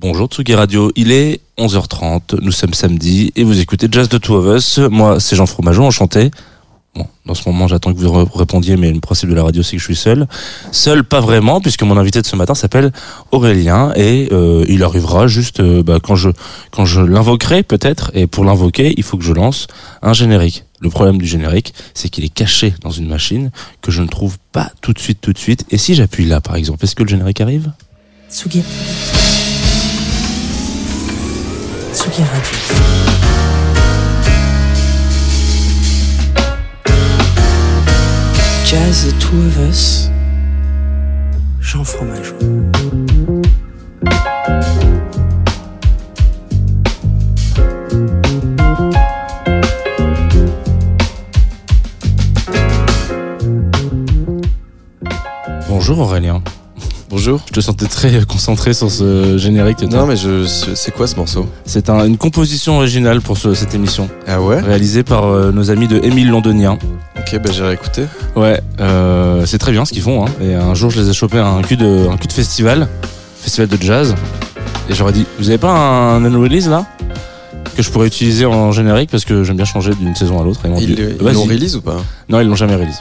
Bonjour Tsugi Radio, il est 11h30, nous sommes samedi et vous écoutez Jazz de Two of Us. Moi, c'est Jean Fromageau, enchanté. Bon, dans ce moment, j'attends que vous répondiez, mais le principe de la radio, c'est que je suis seul. Seul, pas vraiment, puisque mon invité de ce matin s'appelle Aurélien et euh, il arrivera juste euh, bah, quand je quand je l'invoquerai peut-être. Et pour l'invoquer, il faut que je lance un générique. Le problème du générique, c'est qu'il est caché dans une machine que je ne trouve pas tout de suite, tout de suite. Et si j'appuie là, par exemple, est-ce que le générique arrive? Tsugi. Tsugi Radio. Jazz The Two of Us. Jean Fromageau. Bonjour Aurélien. Bonjour. Je te sentais très concentré sur ce générique. Non mais je, c'est quoi ce morceau? C'est un- une composition originale pour ce- cette émission, Ah ouais? Réalisée par euh, nos amis de Émile Londonien. Ok bah j'irai écouter. Ouais, euh, c'est très bien ce qu'ils font. Hein. Et un jour, je les ai chopés à un cul de, un cul de festival, festival de jazz. Et j'aurais dit, vous avez pas un unrelease là? Que je pourrais utiliser en générique parce que j'aime bien changer d'une saison à l'autre. Et ils Ils l'ont release ou pas? Non, ils l'ont jamais release.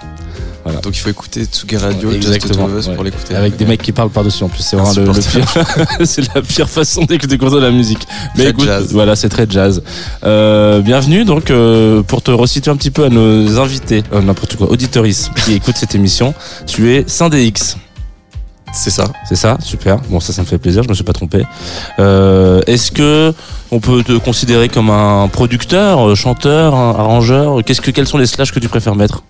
Donc il faut écouter Tsugi Radio, Just Exactement, Us ouais. pour l'écouter. Avec des mecs qui parlent par-dessus en plus. C'est vraiment le, le pire. c'est la pire façon d'écouter de la musique. Mais écoute, jazz. voilà, c'est très jazz. Euh, bienvenue donc euh, pour te resituer un petit peu à nos invités, euh, n'importe quoi, auditoris qui écoutent cette émission. Tu es Syndéx, C'est ça. c'est ça Super. Bon, ça, ça me fait plaisir. Je me suis pas trompé. Euh, Est-ce que on peut te considérer comme un producteur, chanteur, un arrangeur? Qu'est-ce que quels sont les slash que tu préfères mettre?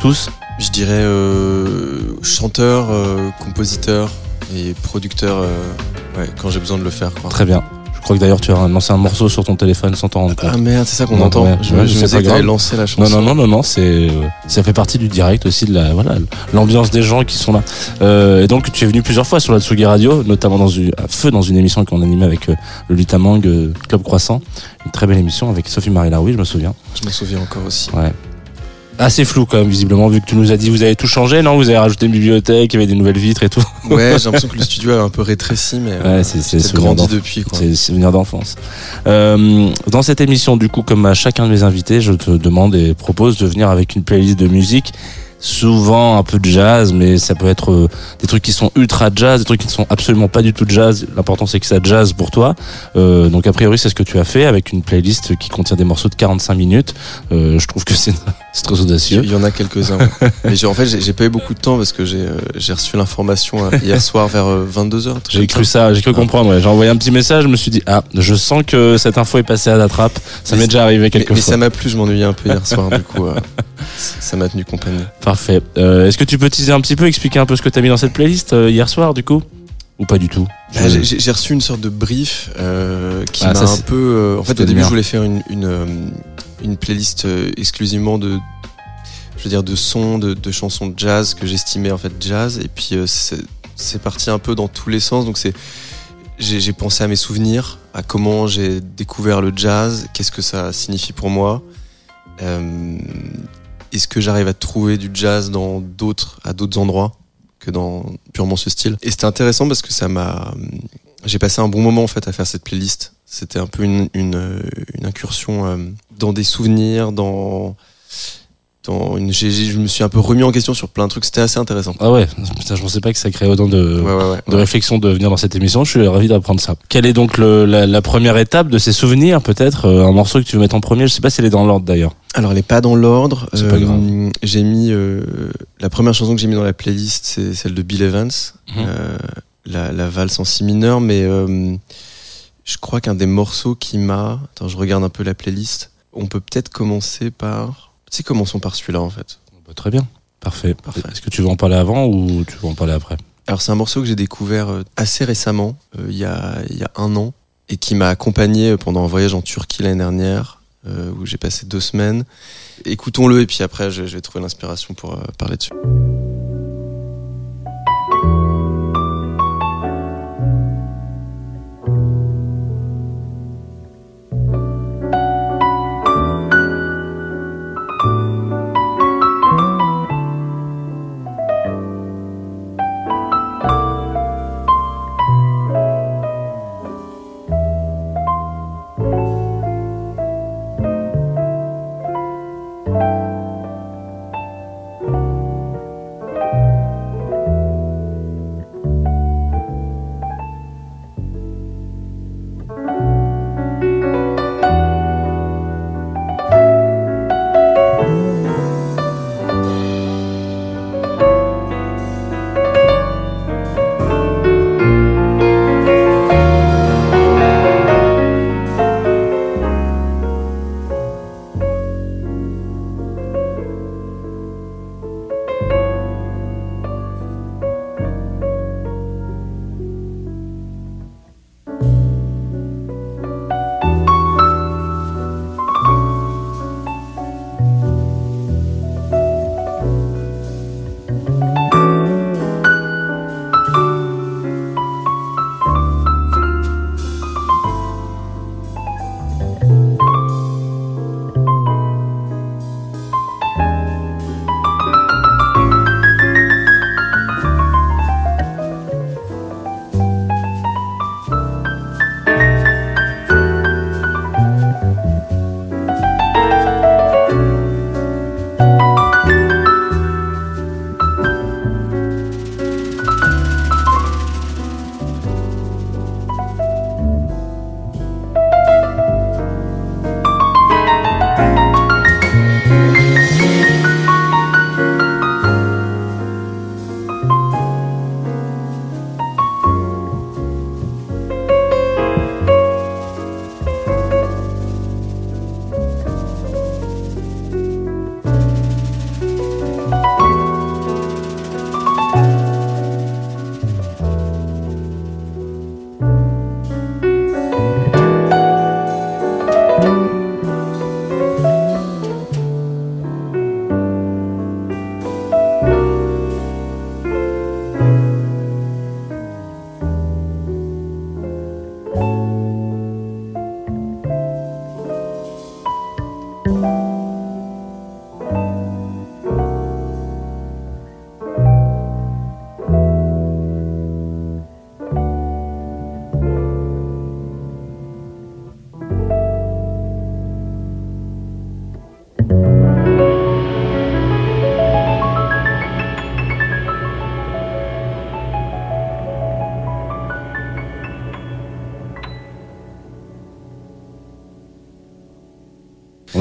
Tous? Je dirais euh, chanteur, euh, compositeur et producteur euh, ouais, quand j'ai besoin de le faire. Quoi. Très bien. Je crois que d'ailleurs tu as lancé un morceau sur ton téléphone sans t'en rendre compte. Ah merde, c'est ça qu'on entend. ouais, je ouais, je me disais que lancé la chanson. Non, non, non, non, non, c'est, ça fait partie du direct aussi de la, voilà, l'ambiance des gens qui sont là. Euh, et donc, tu es venu plusieurs fois sur la Tsugi Radio, notamment dans une, à feu dans une émission qu'on animait avec euh, le Lutamang euh, Club Croissant. Une très belle émission avec Sophie-Marie Laroui, je me souviens. Je me souviens encore aussi. Ouais. Assez flou quand même, visiblement, vu que tu nous as dit vous avez tout changé, non? Vous avez rajouté une bibliothèque, il y avait des nouvelles vitres et tout. Ouais, j'ai l'impression que le studio a un peu rétréci, mais euh, Ouais, c'est, c'est souvenir grandi depuis. Quoi. C'est souvenirs d'enfance. Euh, dans cette émission, du coup, comme à chacun de mes invités, je te demande et propose de venir avec une playlist de musique. Souvent un peu de jazz, mais ça peut être euh, des trucs qui sont ultra jazz, des trucs qui ne sont absolument pas du tout jazz. L'important c'est que ça jazz pour toi. Euh, donc a priori c'est ce que tu as fait avec une playlist qui contient des morceaux de 45 minutes. Euh, je trouve que c'est c'est très audacieux. Il y en a quelques-uns. ouais. Mais en fait, j'ai pas eu beaucoup de temps parce que j'ai euh, reçu l'information euh, hier soir vers 22h. J'ai cru ça, j'ai cru comprendre. ouais. J'ai envoyé un petit message, je me suis dit ah, je sens que cette info est passée à la trappe. Ça Mais m'est déjà arrivé Mais, quelques mais fois. ça m'a plu, je m'ennuyais un peu hier soir, du coup, euh, ça m'a tenu compagnie. Parfait. Euh, Est-ce que tu peux teaser un petit peu, expliquer un peu ce que t'as mis dans cette playlist euh, hier soir, du coup? Ou pas du tout? Ah, j'ai- reçu une sorte de brief euh, qui Ah, m'a un peu. euh, en fait, au début, bien. je voulais faire une, une, euh, une playlist euh, exclusivement de. Je veux dire, de sons, de, de chansons de jazz que j'estimais en fait jazz. Et puis, euh, c'est parti un peu dans tous les sens. Donc, c'est. J'ai j'ai pensé à mes souvenirs, à comment j'ai découvert le jazz, qu'est-ce que ça signifie pour moi. Euh, Est-ce que j'arrive à trouver du jazz dans d'autres, à d'autres endroits que dans purement ce style Et c'était intéressant parce que ça m'a, j'ai passé un bon moment en fait à faire cette playlist. C'était un peu une, une, euh, une incursion euh, dans des souvenirs, dans, dans une, je me suis un peu remis en question sur plein de trucs. C'était assez intéressant. Ah ouais, putain, je pensais pas que ça créait autant de, Ouais, ouais, ouais. de réflexion de venir dans cette émission. Je suis ravi d'apprendre ça. Quelle est donc le- la, la première étape de ces souvenirs, peut-être euh, Un morceau que tu veux mettre en premier? Je sais pas si elle est dans l'ordre d'ailleurs. Alors, elle est pas dans l'ordre. C'est pas grave. J'ai mis euh, la première chanson que j'ai mis dans la playlist, c'est celle de Bill Evans, Mhm. euh, la, la valse en si mineur. Mais euh, je crois qu'un des morceaux qui m'a, attends, je regarde un peu la playlist. On peut peut-être commencer par, tu sais, commençons par celui-là en fait. Bah, Très bien, parfait. Parfait. Est-ce que tu veux en parler avant ou tu veux en parler après? Alors c'est un morceau que j'ai découvert euh, assez récemment, euh, il y, a, y a un an, et qui m'a accompagné pendant un voyage en Turquie l'année dernière, euh, où j'ai passé deux semaines. Écoutons-le et puis après je, je vais trouver l'inspiration pour euh, parler dessus.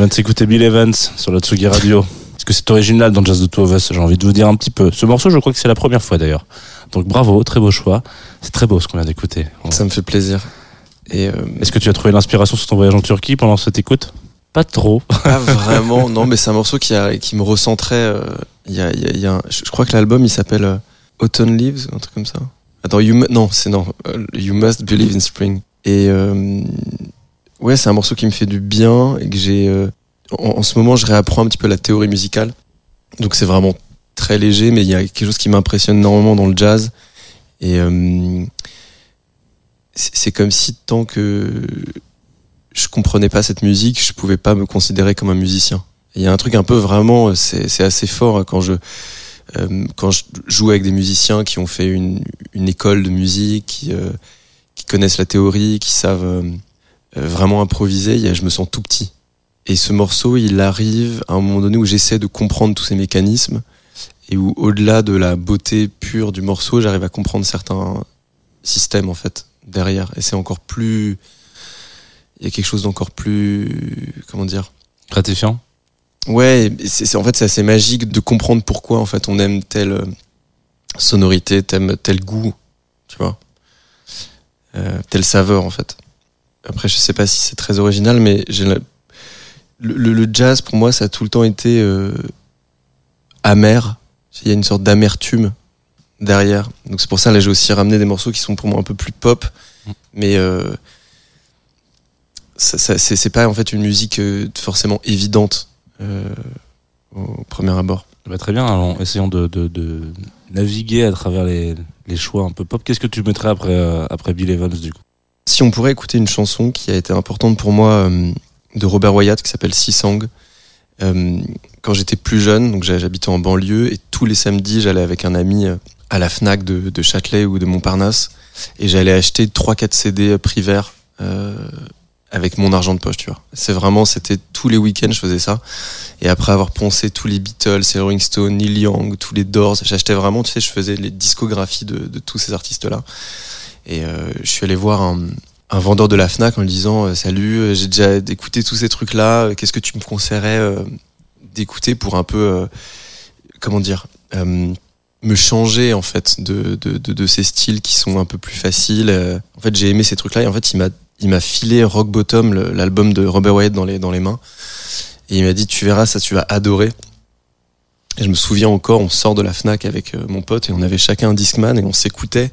De s'écouter Bill Evans sur la Tsugi Radio. Est-ce que c'est original dans Jazz de Two of Us? J'ai envie de vous dire un petit peu. Ce morceau, je crois que c'est la première fois d'ailleurs. Donc bravo, très beau choix. C'est très beau ce qu'on vient d'écouter. Ça me fait plaisir. Et euh, Est-ce que tu as trouvé l'inspiration sur ton voyage en Turquie pendant cette écoute? Pas trop. pas vraiment, non, mais c'est un morceau qui, a, qui me recentrait. euh, y y y a un- je crois que l'album il s'appelle euh, Autumn Leaves, un truc comme ça. Attends, you non, c'est non. euh, You Must Believe in Spring. Et ouais, c'est un morceau qui me fait du bien et que j'ai. Euh, en, ce moment, je réapprends un petit peu la théorie musicale. Donc c'est vraiment très léger, mais il y a quelque chose qui m'impressionne énormément dans le jazz. Et euh, c'est comme si tant que je comprenais pas cette musique, je pouvais pas me considérer comme un musicien. Il y a un truc un peu vraiment, c'est c'est assez fort hein, quand je euh, quand je joue avec des musiciens qui ont fait une, une école de musique, qui, euh, qui connaissent la théorie, qui savent euh, euh, vraiment improviser. Je me sens tout petit. Et ce morceau, il arrive à un moment donné où j'essaie de comprendre tous ces mécanismes et où, au-delà de la beauté pure du morceau, j'arrive à comprendre certains systèmes en fait derrière. Et c'est encore plus, il y a quelque chose d'encore plus, comment dire, Gratifiant Ouais, c'est en fait c'est assez magique de comprendre pourquoi en fait on aime telle euh, sonorité, tel, tel goût, tu vois, euh, telle saveur en fait. Après je sais pas si c'est très original, mais j'ai le, le- le jazz pour moi ça a tout le temps été euh, amer. Il y a une sorte d'amertume derrière. Donc c'est pour ça là j'ai aussi ramené des morceaux qui sont pour moi un peu plus pop, mais euh, ça, ça- c'est pas en fait une musique euh, forcément évidente euh, au premier abord. Bah, Très bien, alors essayons de, de, de naviguer à travers les, les choix un peu pop. Qu'est-ce que tu mettrais après, après Bill Evans du coup? Si on pourrait écouter une chanson qui a été importante pour moi de Robert Wyatt qui s'appelle Sisang. Euh, quand j'étais plus jeune, donc j'habitais en banlieue et tous les samedis j'allais avec un ami euh, à la Fnac de, Châtelet ou de Montparnasse et j'allais acheter 3-4 CD prix euh, avec mon argent de poche, tu vois. C'est vraiment, c'était tous les week-ends je faisais ça. Et après avoir poncé tous les Beatles, les Rolling Stones, Neil Young, tous les Doors, j'achetais vraiment, tu sais, je faisais les discographies de, tous ces artistes-là. Et je suis allé voir un, un vendeur de la Fnac en lui disant euh, Salut, euh, j'ai déjà écouté tous ces trucs-là, euh, qu'est-ce que tu me conseillerais d'écouter pour un peu, comment dire, me changer en fait de, de, de, de ces styles qui sont un peu plus faciles. En fait, j'ai aimé ces trucs-là et en fait, il m'a il m'a filé Rock Bottom, l'album de Robert Wyatt dans les, dans les mains. Et il m'a dit, tu verras, ça, tu vas adorer. Et je me souviens encore, on sort de la Fnac avec mon pote et on avait chacun un Discman et on s'écoutait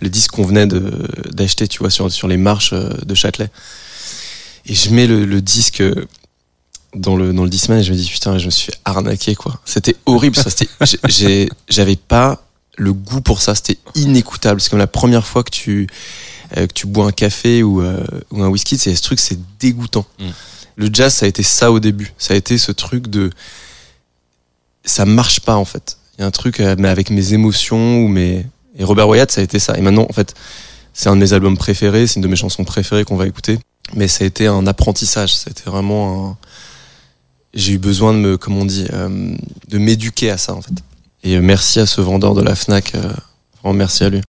les disques qu'on venait d'acheter, tu vois, sur, sur les marches euh, de Châtelet. Et je mets le, le disque euh, dans le, dans le Discman et je me dis, putain, je me suis fait arnaquer, quoi. C'était horrible, ça. J'avais pas le goût pour ça. C'était inécoutable. C'est comme la première fois que tu, euh, que tu bois un café ou, euh, ou un whisky, c'est ce truc, c'est dégoûtant. Mm. Le jazz, ça a été ça au début. Ça a été ce truc de, ça marche pas en fait. Il y a un truc, mais avec mes émotions ou mes, et Robert Wyatt, ça a été ça. Et maintenant, en fait, c'est un de mes albums préférés, c'est une de mes chansons préférées qu'on va écouter. Mais ça a été un apprentissage. Ça a été vraiment un, j'ai eu besoin de me, comment on dit, euh, de m'éduquer à ça en fait. Et merci à ce vendeur de la Fnac. euh, vraiment merci à lui.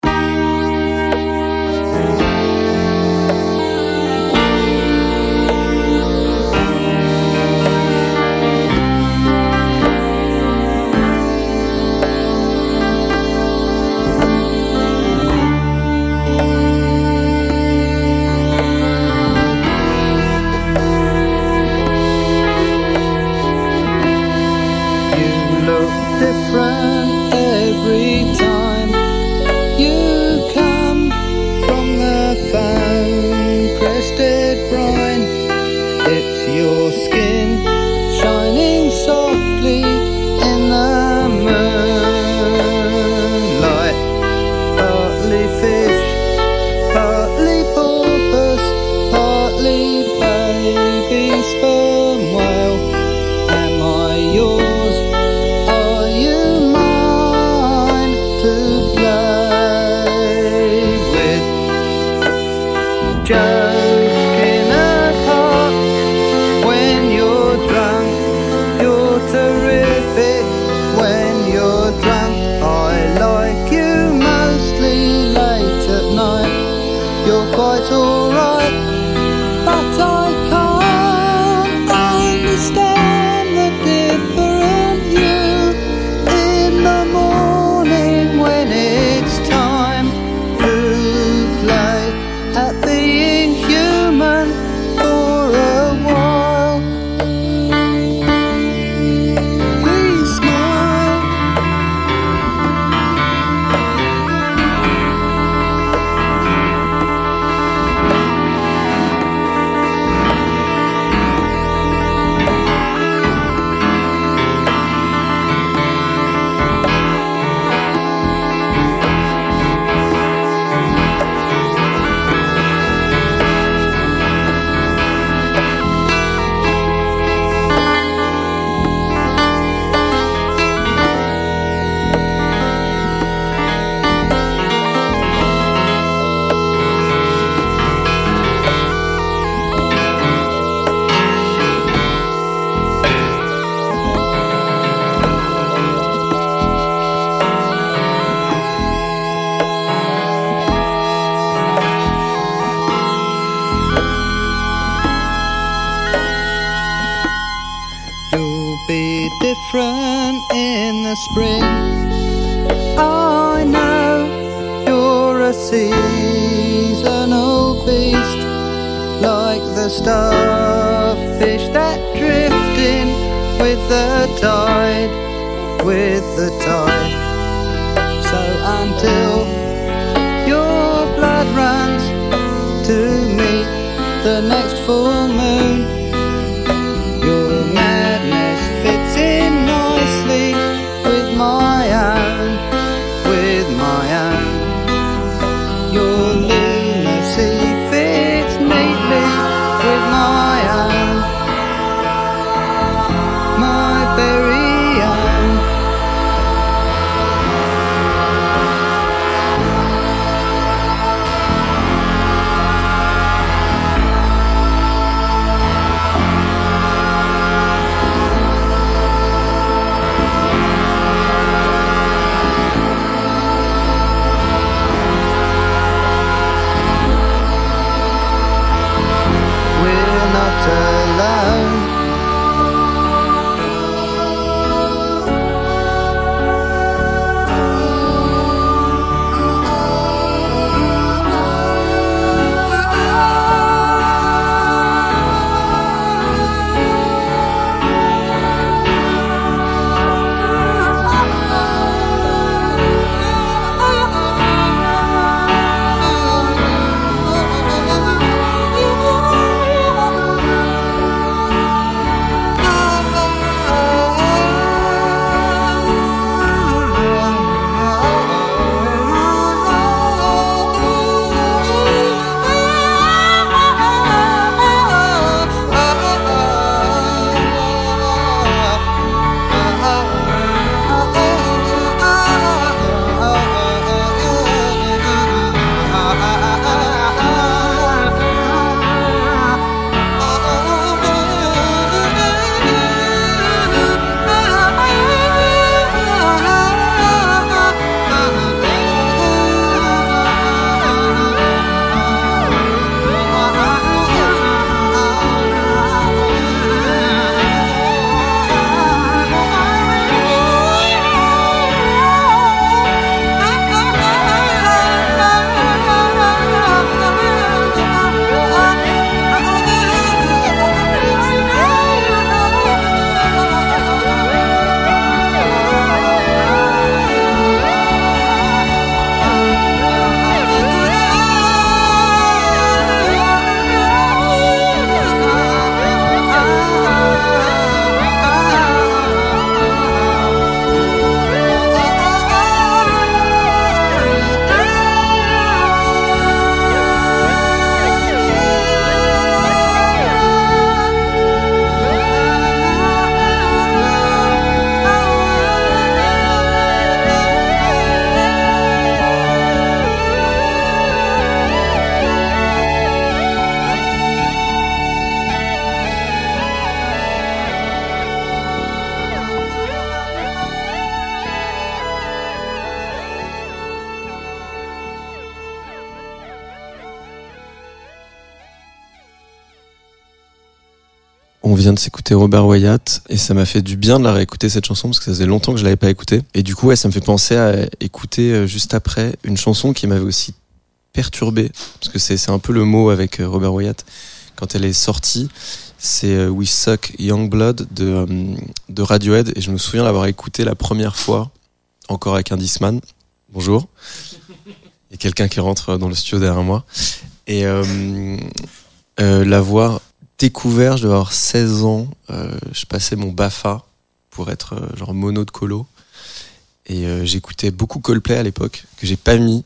Vient de s'écouter Robert Wyatt et ça m'a fait du bien de la réécouter cette chanson parce que ça faisait longtemps que je l'avais pas écoutée. Et du coup, ça me fait penser à écouter euh, juste après une chanson qui m'avait aussi perturbé parce que c'est un peu le mot avec euh, Robert Wyatt quand elle est sortie. C'est euh, We Suck Young Blood de, de Radiohead et je me souviens l'avoir écouté la première fois encore avec un Disman. Bonjour. A quelqu'un qui rentre dans le studio derrière moi et euh, euh, l'avoir découvert, je devais avoir 16 ans, euh, je passais mon BAFA pour être euh, genre mono de colo. Et euh, j'écoutais beaucoup Coldplay à l'époque, que j'ai pas mis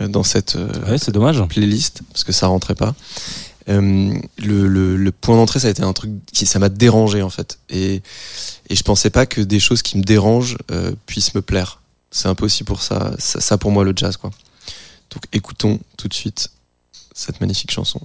dans cette Ouais, c'est dommage. playlist, parce que ça rentrait pas. Le, le, le point d'entrée, ça a été un truc qui ça m'a dérangé en fait. Et, et je pensais pas que des choses qui me dérangent puissent me plaire. C'est un peu aussi pour ça, ça, ça pour moi le jazz quoi. Donc écoutons tout de suite cette magnifique chanson.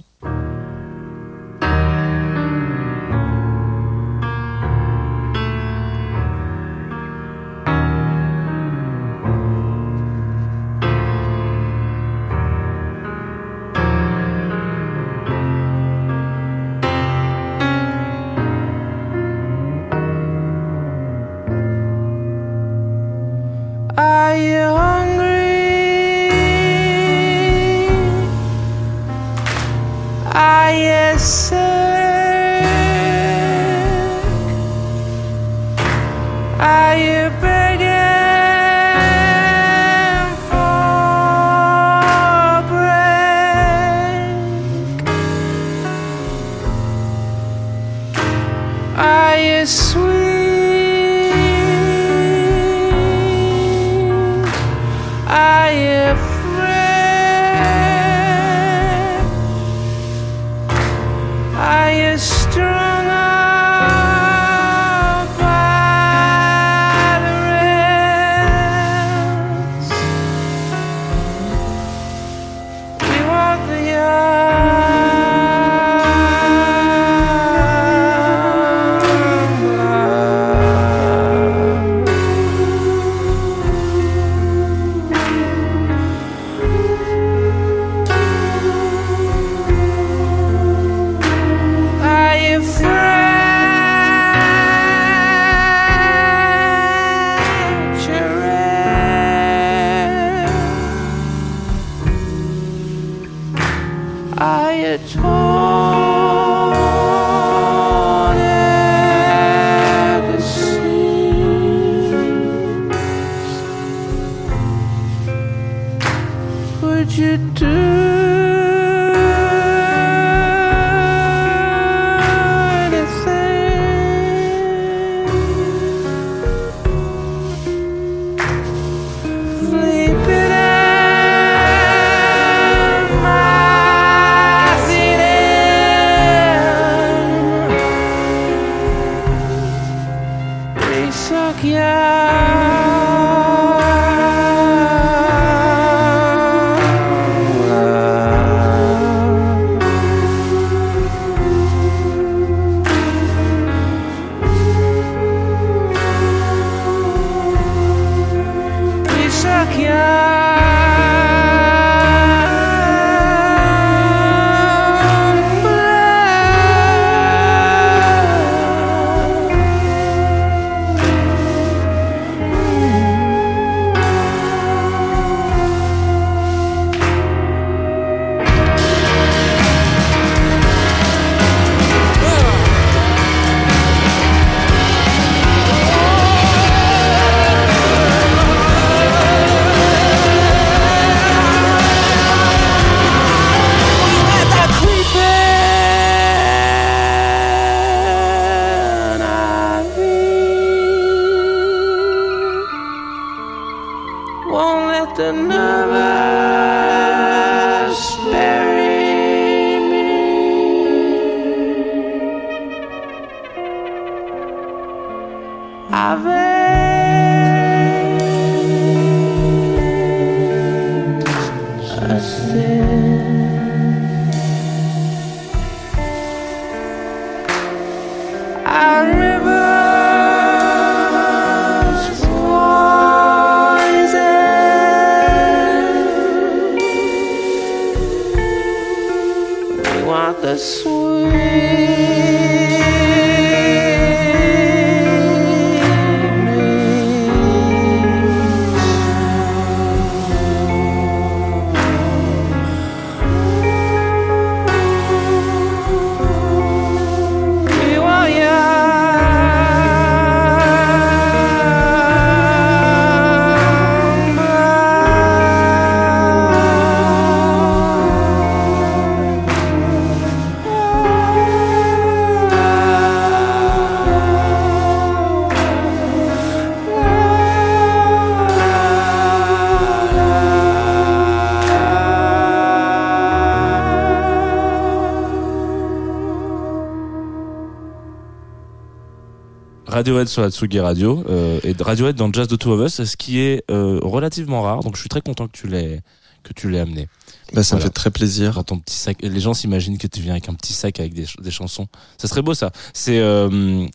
Radiohead sur la Tsugi Radio euh, et Radiohead dans Jazz de Two of Us, ce qui est euh, relativement rare. Donc je suis très content que tu l'aies que tu l'aies amené Bah, ça me fait très plaisir. dans ton petit sac. Les gens s'imaginent que tu viens avec un petit sac avec des, ch- des chansons. Ça serait beau ça. C'est euh,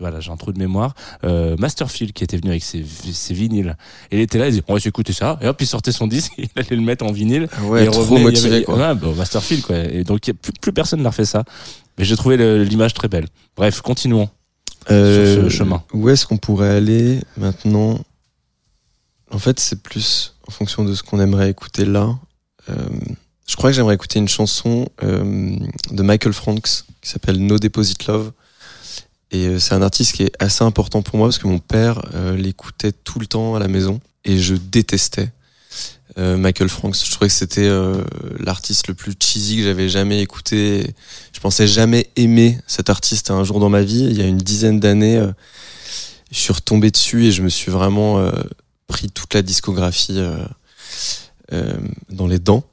voilà, j'ai un trou de mémoire. Euh, Masterfield qui était venu avec ses, ses vinyles. Et il était là, il dit on va s'écouter ça. Et hop, il sortait son disque, il allait le mettre en vinyle. Ah Ouais, et il trop revenait, il motivé avait- quoi. Ouais, bah, Masterfield quoi. Et donc il y a plus, plus personne n'a refait ça. Mais j'ai trouvé l'image très belle. Bref, continuons. Euh, sur ce chemin. Où est-ce qu'on pourrait aller maintenant? En fait, c'est plus en fonction de ce qu'on aimerait écouter là. Euh, Je crois que j'aimerais écouter une chanson euh, de Michael Franks qui s'appelle No Deposit Love. Et euh, c'est un artiste qui est assez important pour moi parce que mon père l'écoutait tout le temps à la maison et je détestais euh, Michael Franks. Je trouvais que c'était euh, l'artiste le plus cheesy que j'avais jamais écouté. Je pensais jamais aimer cet artiste un jour dans ma vie. Il y a une dizaine d'années, euh, je suis retombé dessus et je me suis vraiment pris toute la discographie dans les dents.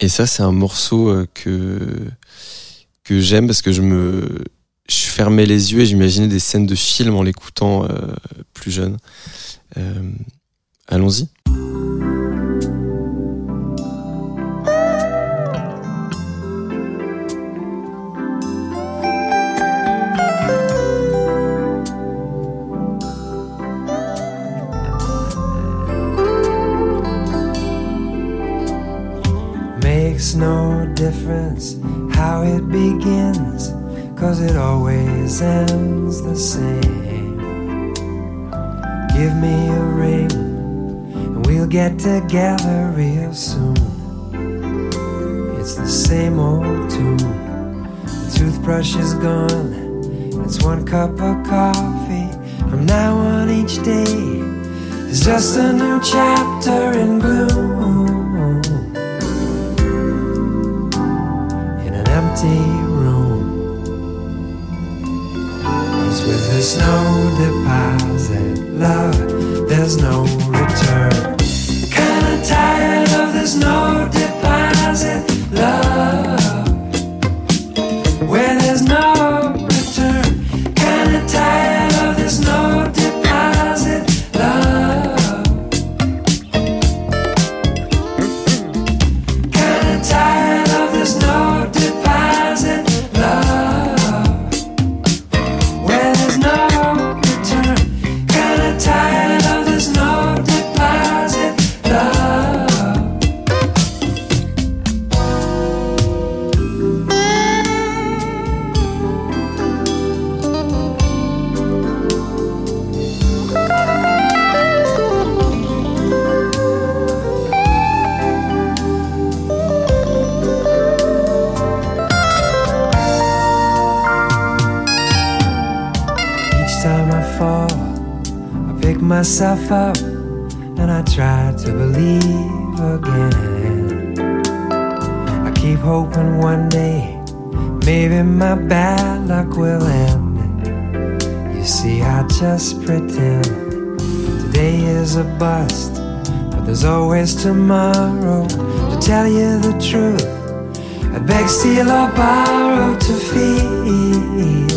Et ça, c'est un morceau que que j'aime parce que je me je fermais les yeux et j'imaginais des scènes de films en l'écoutant plus jeune. Allons-y. Makes no difference how it begins, cause it always ends the same. Give me a ring, and we'll get together real soon. It's the same old tune. The toothbrush is gone, it's one cup of coffee. From now on, each day is just a new chapter in gloom. Empty room. 'Cause with this no deposit, love, there's no return. Kinda tired of this no deposit, love, always tomorrow. To tell you the truth, I beg, steal, or borrow to feel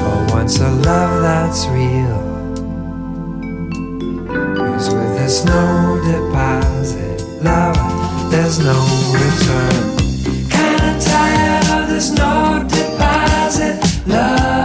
for once a love that's real. With this no deposit, love, there's no return. Kinda tired of this no deposit, love,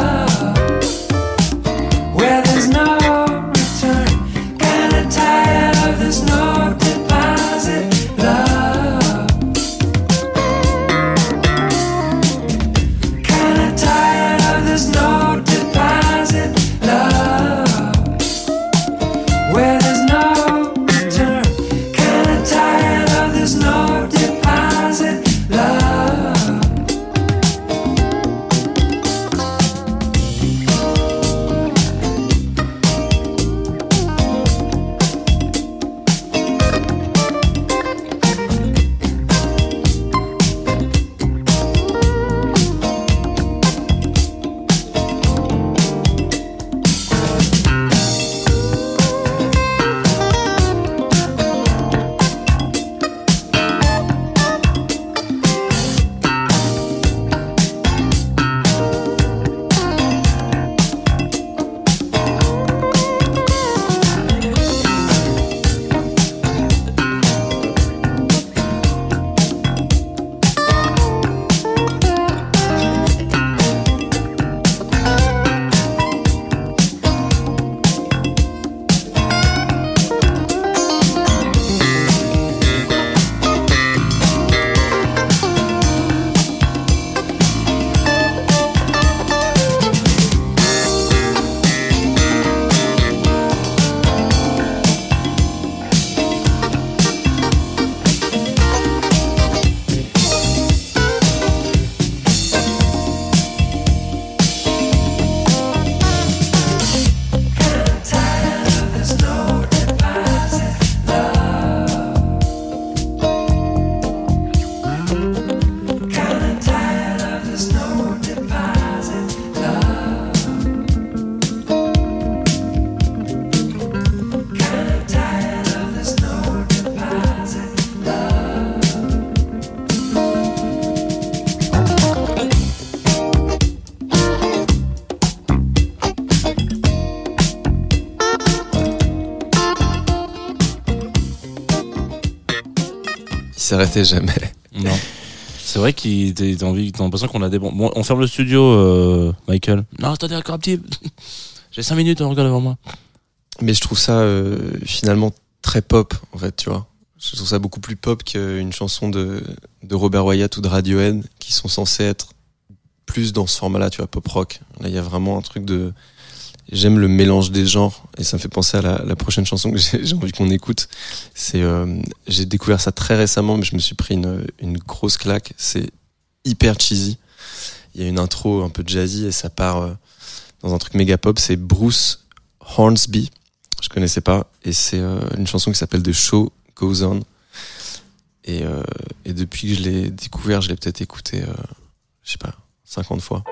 s'arrêtait jamais. Non. C'est vrai qu'il t'as envie, t'as l'impression qu'on a des bons. Bon, on ferme le studio, euh, Michael. Non, attendez encore un petit. J'ai 5 minutes, on regarde devant moi. Mais je trouve ça euh, finalement très pop, en fait, tu vois. Je trouve ça beaucoup plus pop qu'une chanson de, de Robert Wyatt ou de Radiohead qui sont censés être plus dans ce format-là, tu vois, pop rock. Là, il y a vraiment un truc de. J'aime le mélange des genres et ça me fait penser à la, prochaine chanson que j'ai envie qu'on écoute. C'est, euh, j'ai découvert ça très récemment, mais je me suis pris une, une grosse claque. C'est hyper cheesy. Il y a une intro un peu jazzy et ça part euh, dans un truc méga pop. C'est Bruce Hornsby. Je connaissais pas et c'est euh, une chanson qui s'appelle The Show Goes On. Et, euh, et depuis que je l'ai découvert, je l'ai peut-être écouté, je sais pas, 50 fois.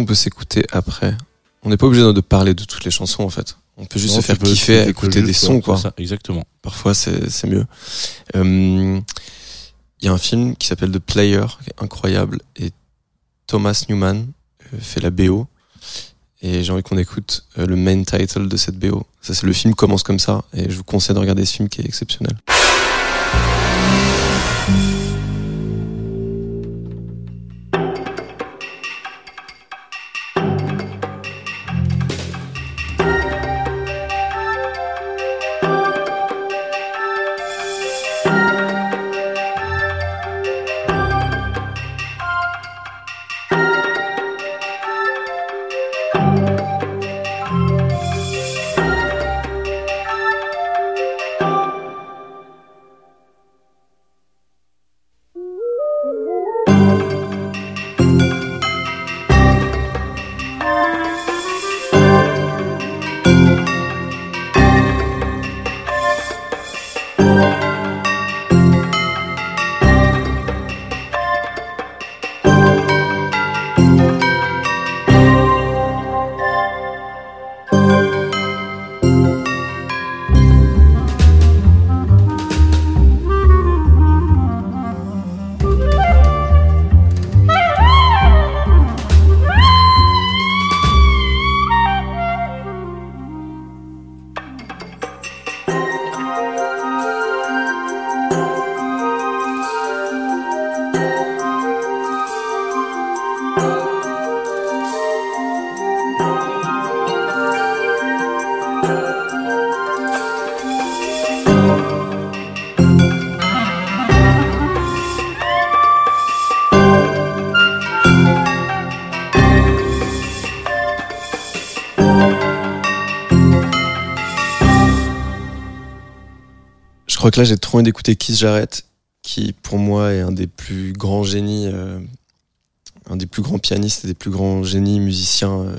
Qu'on peut s'écouter après On n'est pas obligé de parler de toutes les chansons en fait. On peut juste Non, se faire kiffer, peux écouter des sons quoi. ça, exactement. Parfois c'est mieux. Euh, Il y a un film qui s'appelle The Player, qui est incroyable, et Thomas Newman euh, fait la BO. Et j'ai envie qu'on écoute euh, le main title de cette BO. Ça, c'est le film commence comme ça, et je vous conseille de regarder ce film qui est exceptionnel. Crois là, j'ai trop envie d'écouter Keith Jarrett, qui pour moi est un des plus grands génies, euh, un des plus grands pianistes et des plus grands génies musiciens euh,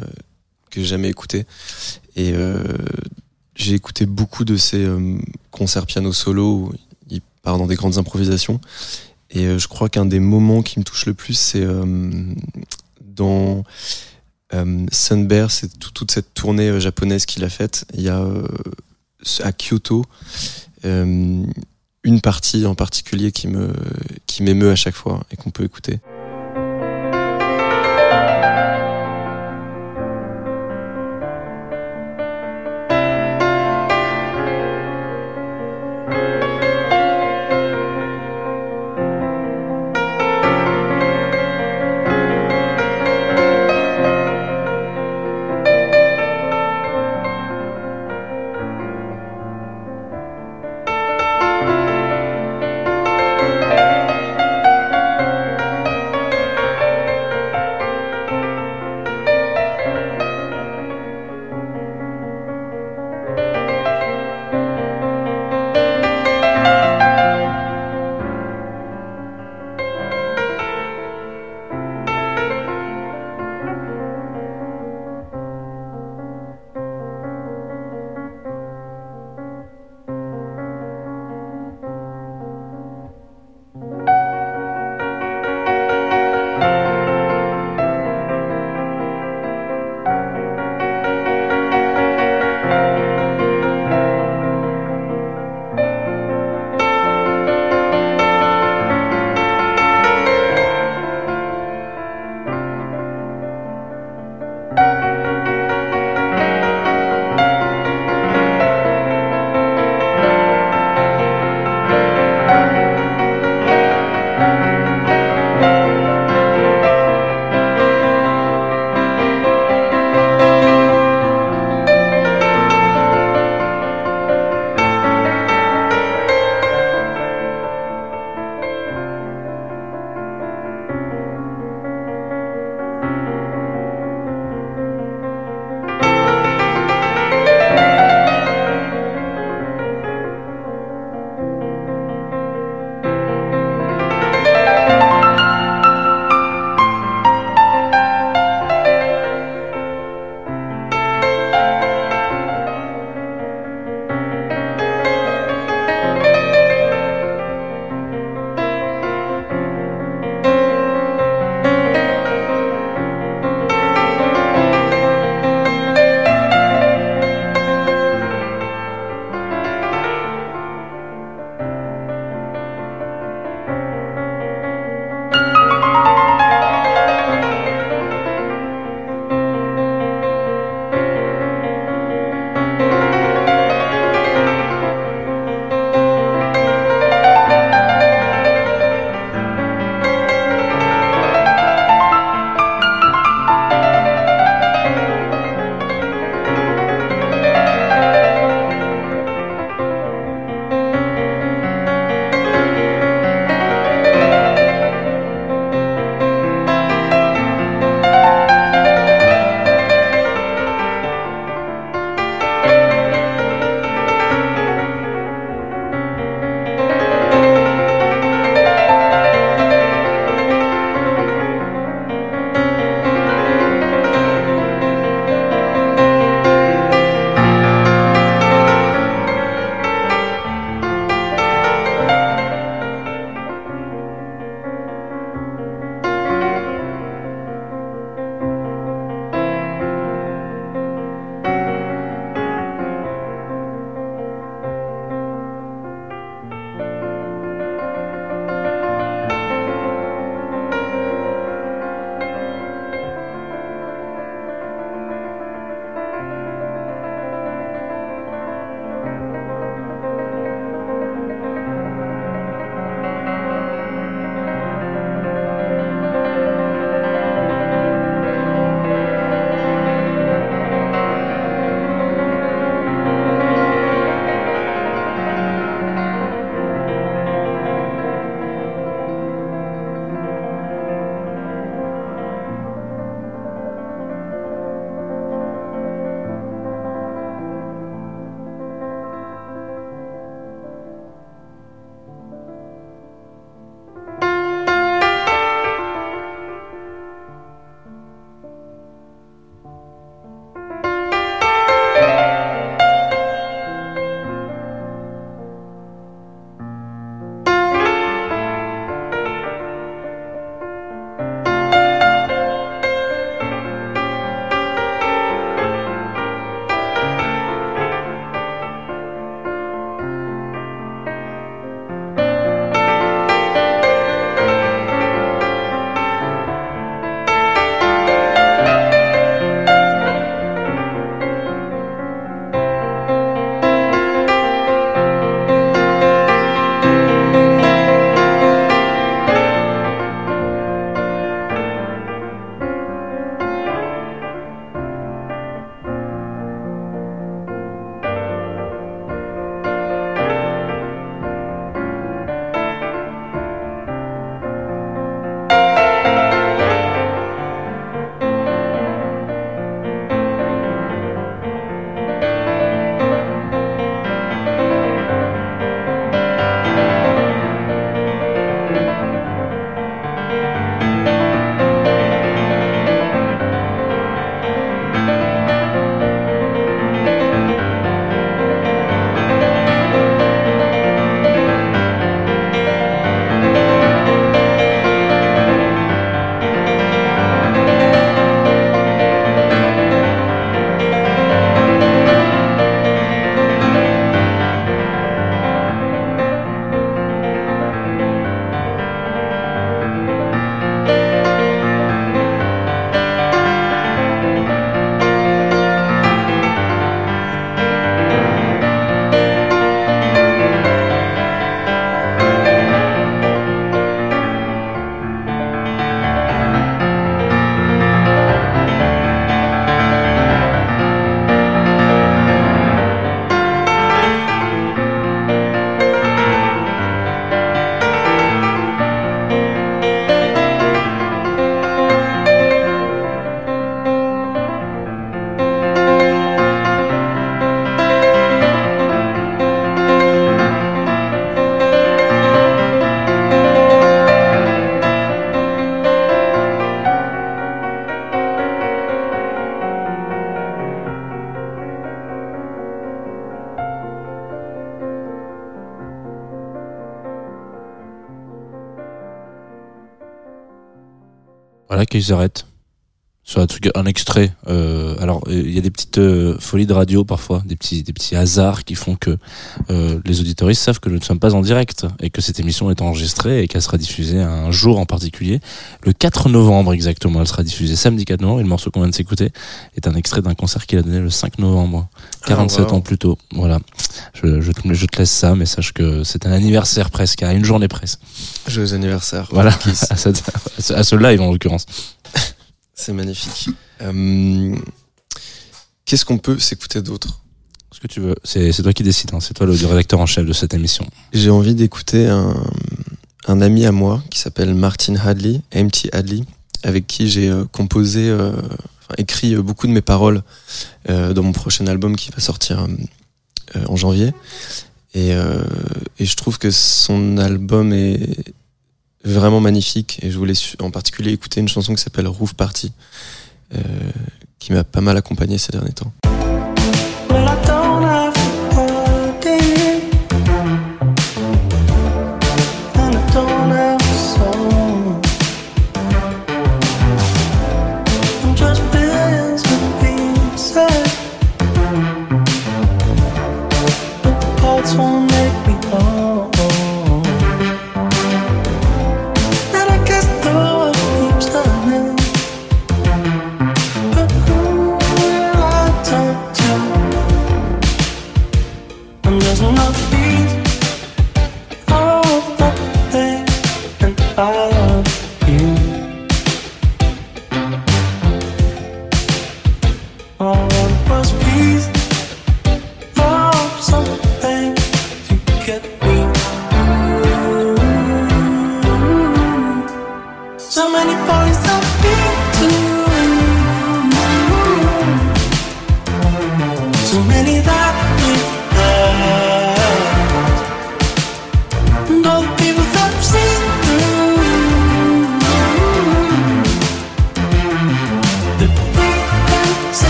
que j'ai jamais écouté. Et euh, j'ai écouté beaucoup de ses concerts piano solo où il part dans des grandes improvisations. Et je crois qu'un des moments qui me touche le plus, c'est dans Sunbear, c'est tout- toute cette tournée japonaise qu'il a faite. Il y a à Kyoto une partie en particulier qui me qui m'émeut à chaque fois et qu'on peut écouter. Qu'ils arrêtent. Sur un truc, un extrait. Euh, alors, euh, il y a des petites euh, folies de radio parfois, des petits, des petits hasards qui font que euh, les auditoristes savent que nous ne sommes pas en direct et que cette émission est enregistrée et qu'elle sera diffusée un jour en particulier, le 4 novembre exactement. Elle sera diffusée samedi 4 novembre. Et le morceau qu'on vient de s'écouter est un extrait d'un concert qu'il a donné le 5 novembre, 47 Ah, wow. ans plus tôt. Voilà. Je, je, te, je te laisse ça, mais sache que c'est un anniversaire presque, à une journée presse. Joyeux anniversaire. Voilà. Cette- à ce live en l'occurrence. C'est magnifique. Euh, Qu'est-ce qu'on peut s'écouter d'autre Ce que tu veux. C'est toi qui décides. Hein. C'est toi le rédacteur en chef de cette émission. J'ai envie d'écouter un, un ami à moi qui s'appelle Martin Hadley, MT Hadley, avec qui j'ai euh, composé, euh, enfin, écrit beaucoup de mes paroles dans mon prochain album qui va sortir en janvier. Et, et je trouve que son album est vraiment magnifique. Et je voulais en particulier écouter une chanson qui s'appelle Roof Party, euh, qui m'a pas mal accompagné ces derniers temps.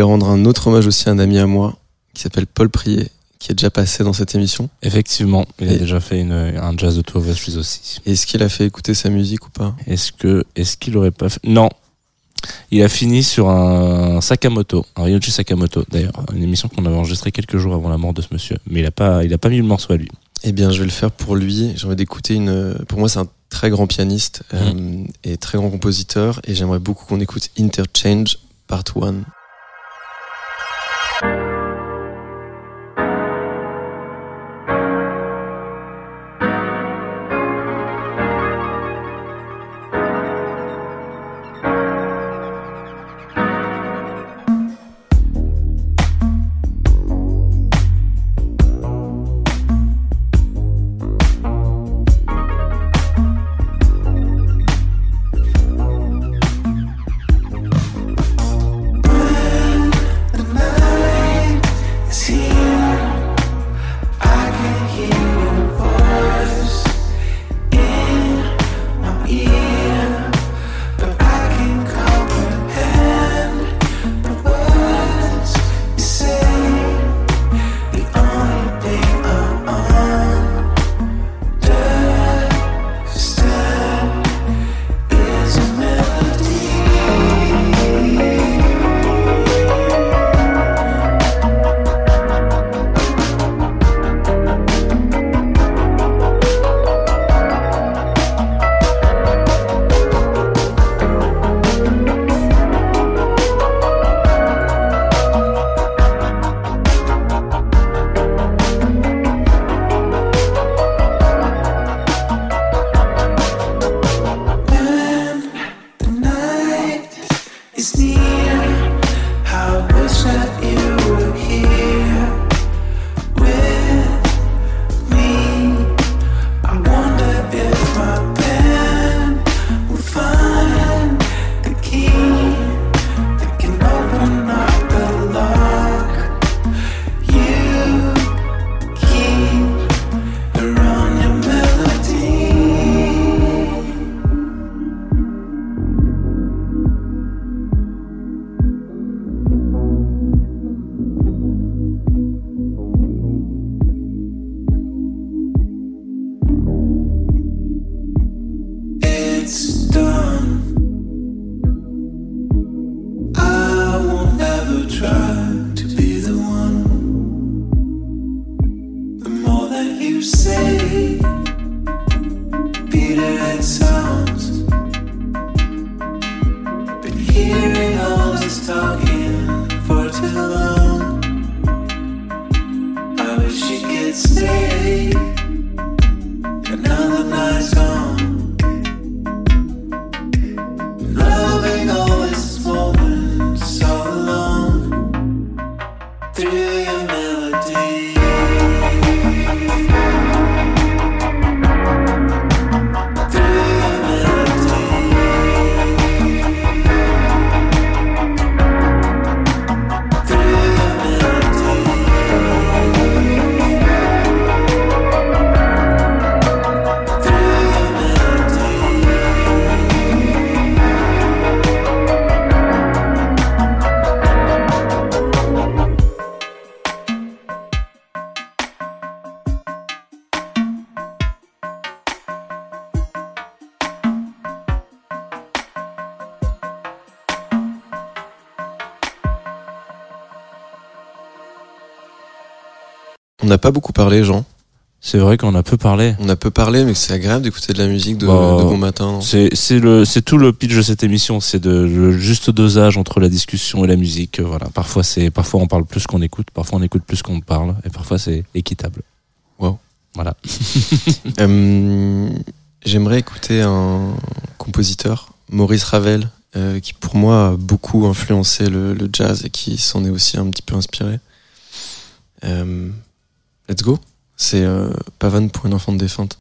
Voulais rendre un autre hommage aussi à un ami à moi qui s'appelle Paul Prier, qui est déjà passé dans cette émission. Effectivement, il a déjà fait une, un jazz de Two of Us aussi. Est-ce qu'il a fait écouter sa musique ou pas? Est-ce que est-ce qu'il aurait pas fait? Non. Il a fini sur un Sakamoto, un Ryuichi Sakamoto d'ailleurs, une émission qu'on avait enregistrée quelques jours avant la mort de ce monsieur, mais il a pas il a pas mis le morceau à lui. Eh bien, je vais le faire pour lui. J'ai envie d'écouter une. Pour moi, c'est un très grand pianiste euh, et très grand compositeur, et j'aimerais beaucoup qu'on écoute Interchange Part 1. N'a pas beaucoup parlé, Jean. C'est vrai qu'on a peu parlé. On a peu parlé, mais c'est agréable d'écouter de la musique de, Bah, de bon matin. C'est c'est le c'est tout le pitch de cette émission, c'est de le juste dosage entre la discussion et la musique. Voilà, parfois c'est parfois on parle plus qu'on écoute, parfois on écoute plus qu'on parle, et parfois c'est équitable. Wow. Voilà. Euh, J'aimerais écouter un compositeur, Maurice Ravel, euh, qui pour moi a beaucoup influencé le, le jazz et qui s'en est aussi un petit peu inspiré. Euh, let's go. C'est euh, Pavane pour une enfant de défunte.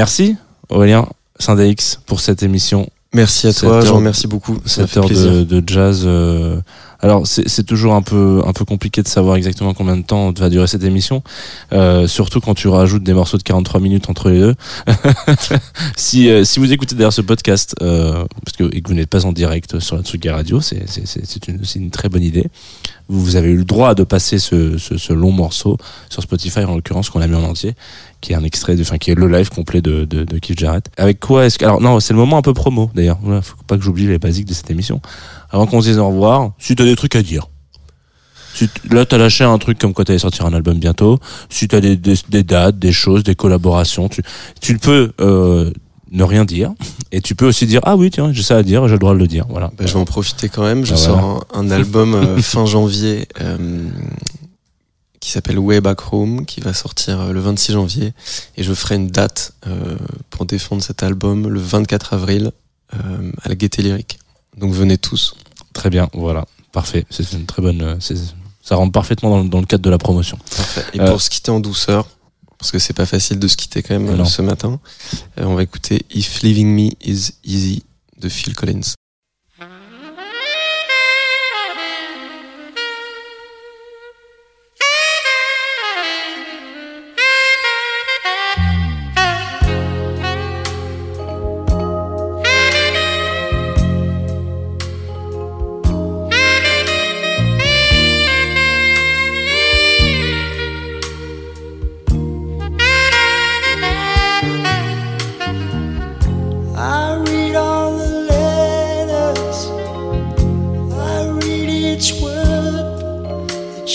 Merci Aurélien Saint-X pour cette émission Merci à Cette toi, Jean, merci beaucoup. Cette heure de, de jazz. euh, Alors c'est toujours un peu un peu compliqué de savoir exactement combien de temps va durer cette émission, euh, surtout quand tu rajoutes des morceaux de 43 minutes entre les deux. si euh, si vous écoutez d'ailleurs ce podcast parce que et que vous n'êtes pas en direct sur la Tsuga Radio, c'est c'est c'est c'est une une très bonne idée. Vous, vous avez eu le droit de passer ce, ce, ce long morceau sur Spotify en l'occurrence qu'on a mis en entier, qui est un extrait, de, enfin qui est le live complet de de, de Keith Jarrett. Avec quoi est-ce que alors non c'est le moment un peu promo d'ailleurs. Voilà, faut pas que j'oublie les basiques de cette émission. Avant qu'on se dise au revoir, si t'as des trucs à dire. Si là t'as lâché un truc comme quoi t'allais sortir un album bientôt. Si t'as des, des, des dates, des choses, des collaborations, tu tu peux euh, ne rien dire et tu peux aussi dire ah oui tiens j'ai ça à dire j'ai le droit de le dire voilà. Bah, je vais en profiter quand même. Je Ah, sors un, un album euh, fin janvier euh, qui s'appelle Way Back Home, qui va sortir euh, le 26 janvier. Et je ferai une date euh, pour défendre cet album le 24 avril euh, à la Gaieté Lyrique. Donc venez tous. Très bien voilà parfait c'est une très bonne ça rentre parfaitement dans, le- dans le cadre de la promotion. Et Euh, pour se quitter en douceur, parce que c'est pas facile de se quitter quand même non. ce matin, on va écouter If Leaving Me Is Easy de Phil Collins.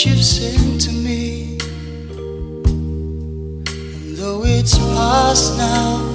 You've sent to me. And though it's past now,